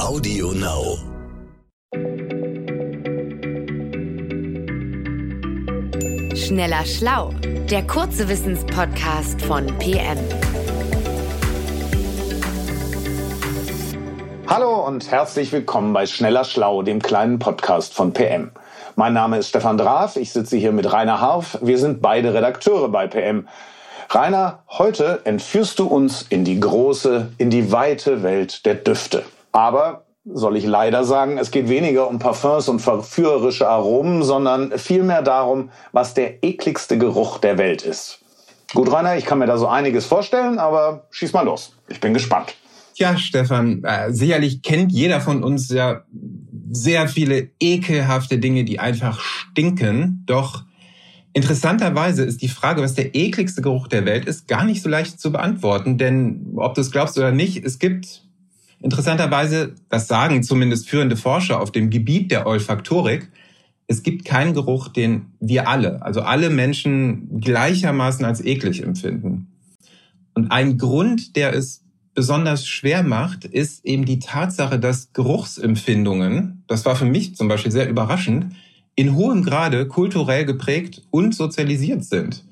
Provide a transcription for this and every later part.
Audio Now. Schneller Schlau, der kurze Wissenspodcast von PM. Hallo und herzlich willkommen bei Schneller Schlau, dem kleinen Podcast von PM. Mein Name ist Stefan Draf, ich sitze hier mit Rainer Harf. Wir sind beide Redakteure bei PM. Rainer, heute entführst du uns in die große, in die weite Welt der Düfte. Aber soll ich leider sagen, es geht weniger um Parfums und verführerische Aromen, sondern vielmehr darum, was der ekligste Geruch der Welt ist. Gut, Rainer, ich kann mir da so einiges vorstellen, aber schieß mal los. Ich bin gespannt. Ja, Stefan, äh, sicherlich kennt jeder von uns ja sehr viele ekelhafte Dinge, die einfach stinken. Doch interessanterweise ist die Frage, was der ekligste Geruch der Welt ist, gar nicht so leicht zu beantworten. Denn ob du es glaubst oder nicht, es gibt Interessanterweise, das sagen zumindest führende Forscher auf dem Gebiet der Olfaktorik, es gibt keinen Geruch, den wir alle, also alle Menschen gleichermaßen als eklig empfinden. Und ein Grund, der es besonders schwer macht, ist eben die Tatsache, dass Geruchsempfindungen, das war für mich zum Beispiel sehr überraschend, in hohem Grade kulturell geprägt und sozialisiert sind.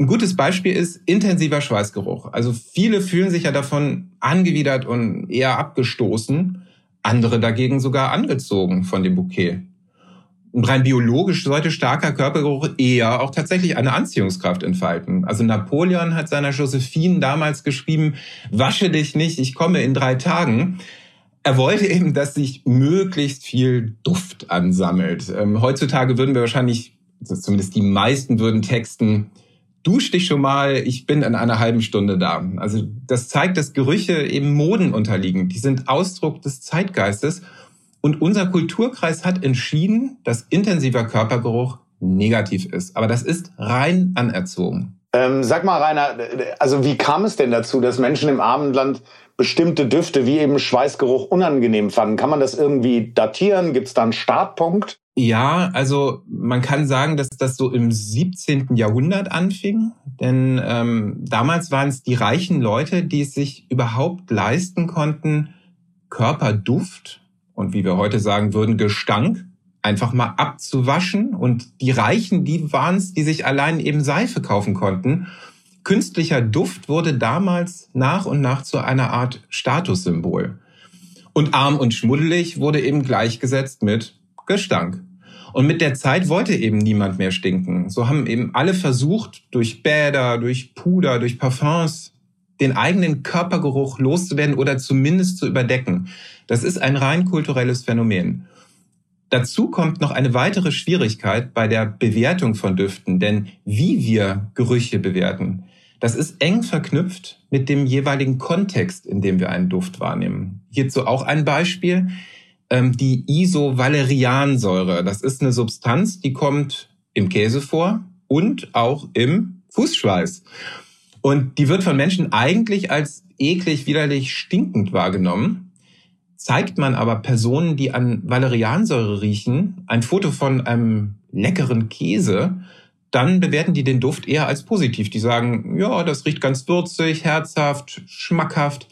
Ein gutes Beispiel ist intensiver Schweißgeruch. Also viele fühlen sich ja davon angewidert und eher abgestoßen, andere dagegen sogar angezogen von dem Bouquet. Und rein biologisch sollte starker Körpergeruch eher auch tatsächlich eine Anziehungskraft entfalten. Also Napoleon hat seiner Josephine damals geschrieben, wasche dich nicht, ich komme in drei Tagen. Er wollte eben, dass sich möglichst viel Duft ansammelt. Ähm, heutzutage würden wir wahrscheinlich, zumindest die meisten würden texten, dusch dich schon mal, ich bin in einer halben Stunde da. Also das zeigt, dass Gerüche eben Moden unterliegen. Die sind Ausdruck des Zeitgeistes. Und unser Kulturkreis hat entschieden, dass intensiver Körpergeruch negativ ist. Aber das ist rein anerzogen. Ähm, sag mal, Rainer, also wie kam es denn dazu, dass Menschen im Abendland bestimmte Düfte wie eben Schweißgeruch unangenehm fanden? Kann man das irgendwie datieren? Gibt es da einen Startpunkt? Ja, also man kann sagen, dass das so im 17. Jahrhundert anfing, denn ähm, damals waren es die reichen Leute, die es sich überhaupt leisten konnten, Körperduft und wie wir heute sagen würden, Gestank einfach mal abzuwaschen. Und die Reichen, die waren es, die sich allein eben Seife kaufen konnten. Künstlicher Duft wurde damals nach und nach zu einer Art Statussymbol. Und arm und schmuddelig wurde eben gleichgesetzt mit Gestank. Und mit der Zeit wollte eben niemand mehr stinken. So haben eben alle versucht, durch Bäder, durch Puder, durch Parfums den eigenen Körpergeruch loszuwerden oder zumindest zu überdecken. Das ist ein rein kulturelles Phänomen. Dazu kommt noch eine weitere Schwierigkeit bei der Bewertung von Düften, denn wie wir Gerüche bewerten, das ist eng verknüpft mit dem jeweiligen Kontext, in dem wir einen Duft wahrnehmen. Hierzu auch ein Beispiel ähm, die Isovaleriansäure. Das ist eine Substanz, die kommt im Käse vor und auch im Fußschweiß. Und die wird von Menschen eigentlich als eklig, widerlich, stinkend wahrgenommen. Zeigt man aber Personen, die an Valeriansäure riechen, ein Foto von einem leckeren Käse, dann bewerten die den Duft eher als positiv. Die sagen, ja, das riecht ganz würzig, herzhaft, schmackhaft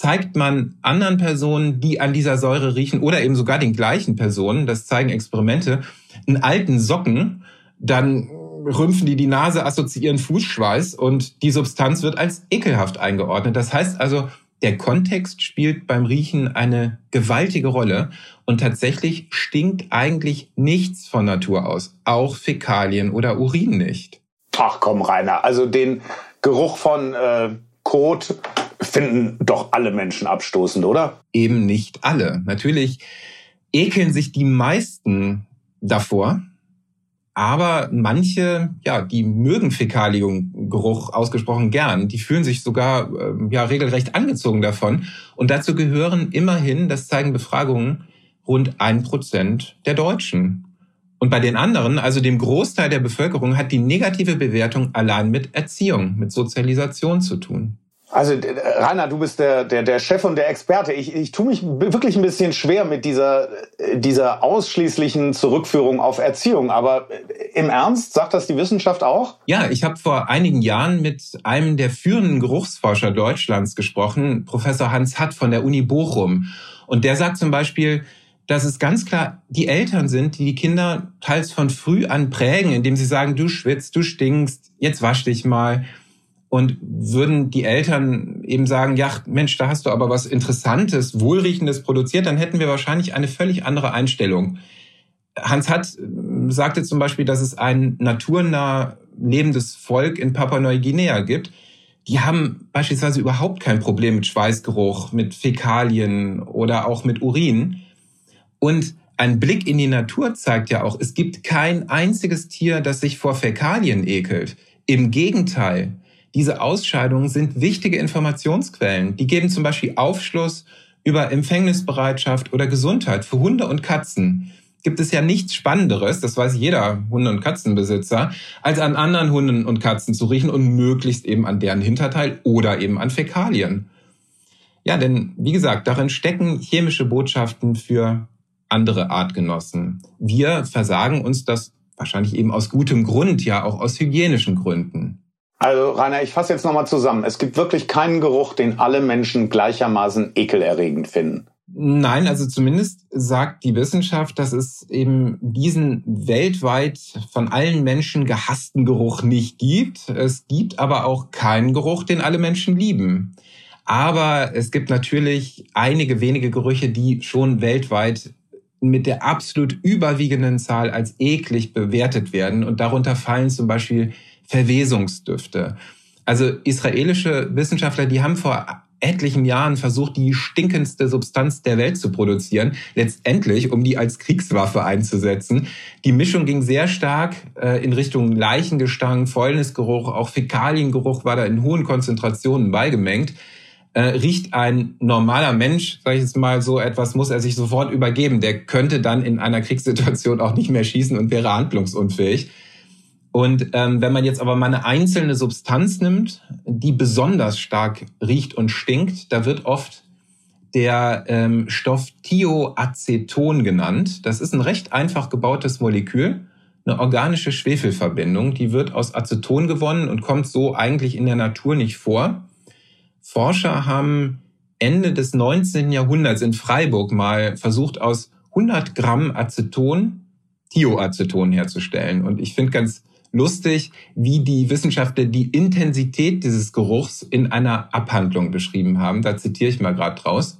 zeigt man anderen Personen, die an dieser Säure riechen oder eben sogar den gleichen Personen, das zeigen Experimente, einen alten Socken, dann rümpfen die die Nase, assoziieren Fußschweiß und die Substanz wird als ekelhaft eingeordnet. Das heißt also, der Kontext spielt beim Riechen eine gewaltige Rolle und tatsächlich stinkt eigentlich nichts von Natur aus, auch Fäkalien oder Urin nicht. Ach komm, Rainer, also den Geruch von äh, Kot finden doch alle Menschen abstoßend, oder? Eben nicht alle. Natürlich ekeln sich die meisten davor. Aber manche, ja, die mögen Fäkaliengeruch ausgesprochen gern. Die fühlen sich sogar, äh, ja, regelrecht angezogen davon. Und dazu gehören immerhin, das zeigen Befragungen, rund ein Prozent der Deutschen. Und bei den anderen, also dem Großteil der Bevölkerung, hat die negative Bewertung allein mit Erziehung, mit Sozialisation zu tun. Also Rainer, du bist der, der, der Chef und der Experte. Ich, ich tue mich wirklich ein bisschen schwer mit dieser, dieser ausschließlichen Zurückführung auf Erziehung. Aber im Ernst, sagt das die Wissenschaft auch? Ja, ich habe vor einigen Jahren mit einem der führenden Geruchsforscher Deutschlands gesprochen, Professor Hans Hatt von der Uni Bochum. Und der sagt zum Beispiel, dass es ganz klar die Eltern sind, die die Kinder teils von früh an prägen, indem sie sagen, du schwitzt, du stinkst, jetzt wasch dich mal. Und würden die Eltern eben sagen, ja, Mensch, da hast du aber was Interessantes, Wohlriechendes produziert, dann hätten wir wahrscheinlich eine völlig andere Einstellung. Hans Hatt äh, sagte zum Beispiel, dass es ein naturnah lebendes Volk in Papua-Neuguinea gibt. Die haben beispielsweise überhaupt kein Problem mit Schweißgeruch, mit Fäkalien oder auch mit Urin. Und ein Blick in die Natur zeigt ja auch, es gibt kein einziges Tier, das sich vor Fäkalien ekelt. Im Gegenteil, diese Ausscheidungen sind wichtige Informationsquellen. Die geben zum Beispiel Aufschluss über Empfängnisbereitschaft oder Gesundheit für Hunde und Katzen. Gibt es ja nichts Spannenderes, das weiß jeder Hunde- und Katzenbesitzer, als an anderen Hunden und Katzen zu riechen und möglichst eben an deren Hinterteil oder eben an Fäkalien. Ja, denn wie gesagt, darin stecken chemische Botschaften für andere Artgenossen. Wir versagen uns das wahrscheinlich eben aus gutem Grund, ja auch aus hygienischen Gründen. Also Rainer, ich fasse jetzt nochmal zusammen. Es gibt wirklich keinen Geruch, den alle Menschen gleichermaßen ekelerregend finden. Nein, also zumindest sagt die Wissenschaft, dass es eben diesen weltweit von allen Menschen gehassten Geruch nicht gibt. Es gibt aber auch keinen Geruch, den alle Menschen lieben. Aber es gibt natürlich einige wenige Gerüche, die schon weltweit mit der absolut überwiegenden Zahl als eklig bewertet werden. Und darunter fallen zum Beispiel Verwesungsdüfte. Also israelische Wissenschaftler, die haben vor etlichen Jahren versucht, die stinkendste Substanz der Welt zu produzieren, letztendlich, um die als Kriegswaffe einzusetzen. Die Mischung ging sehr stark äh, in Richtung Leichengestank, Fäulnisgeruch, auch Fäkaliengeruch war da in hohen Konzentrationen beigemengt. Äh, riecht ein normaler Mensch, sage ich jetzt mal so etwas, muss er sich sofort übergeben. Der könnte dann in einer Kriegssituation auch nicht mehr schießen und wäre handlungsunfähig. Und ähm, wenn man jetzt aber mal eine einzelne Substanz nimmt, die besonders stark riecht und stinkt, da wird oft der ähm, Stoff Thioaceton genannt. Das ist ein recht einfach gebautes Molekül, eine organische Schwefelverbindung. Die wird aus Aceton gewonnen und kommt so eigentlich in der Natur nicht vor. Forscher haben Ende des 19. Jahrhunderts in Freiburg mal versucht, aus 100 Gramm Aceton Thioaceton herzustellen. Und ich finde ganz lustig, wie die Wissenschaftler die Intensität dieses Geruchs in einer Abhandlung beschrieben haben. Da zitiere ich mal gerade draus.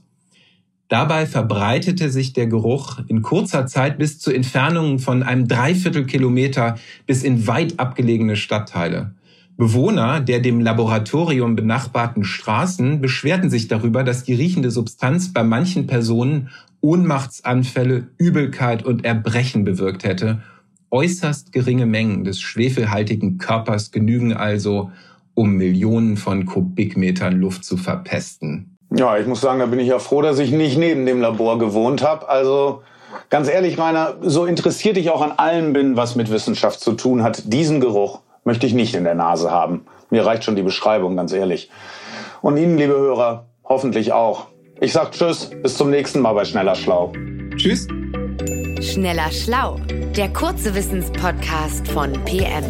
Dabei verbreitete sich der Geruch in kurzer Zeit bis zu Entfernungen von einem Dreiviertelkilometer bis in weit abgelegene Stadtteile. Bewohner der dem Laboratorium benachbarten Straßen beschwerten sich darüber, dass die riechende Substanz bei manchen Personen Ohnmachtsanfälle, Übelkeit und Erbrechen bewirkt hätte Äußerst geringe Mengen des schwefelhaltigen Körpers genügen also, um Millionen von Kubikmetern Luft zu verpesten. Ja, ich muss sagen, da bin ich ja froh, dass ich nicht neben dem Labor gewohnt habe. Also ganz ehrlich, Rainer, so interessiert ich auch an allem bin, was mit Wissenschaft zu tun hat. Diesen Geruch möchte ich nicht in der Nase haben. Mir reicht schon die Beschreibung, ganz ehrlich. Und Ihnen, liebe Hörer, hoffentlich auch. Ich sag Tschüss, bis zum nächsten Mal bei Schneller Schlau. Tschüss. Schneller Schlau, der kurze Wissenspodcast von PM.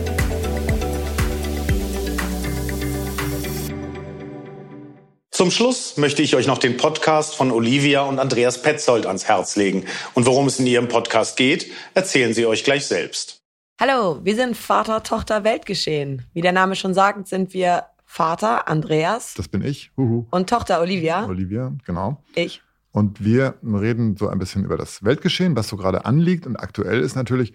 Zum Schluss möchte ich euch noch den Podcast von Olivia und Andreas Petzold ans Herz legen. Und worum es in ihrem Podcast geht, erzählen sie euch gleich selbst. Hallo, wir sind Vater, Tochter, Weltgeschehen. Wie der Name schon sagt, sind wir Vater Andreas. Das bin ich. Huhu. Und Tochter Olivia. Olivia, genau. Ich. Und wir reden so ein bisschen über das Weltgeschehen, was so gerade anliegt und aktuell ist natürlich.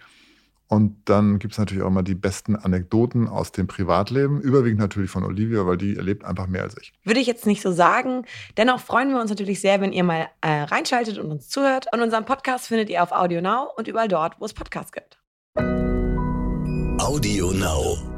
Und dann gibt es natürlich auch immer die besten Anekdoten aus dem Privatleben, überwiegend natürlich von Olivia, weil die erlebt einfach mehr als ich. Würde ich jetzt nicht so sagen. Dennoch freuen wir uns natürlich sehr, wenn ihr mal äh, reinschaltet und uns zuhört. Und unseren Podcast findet ihr auf Audio Now und überall dort, wo es Podcasts gibt. Audio Now.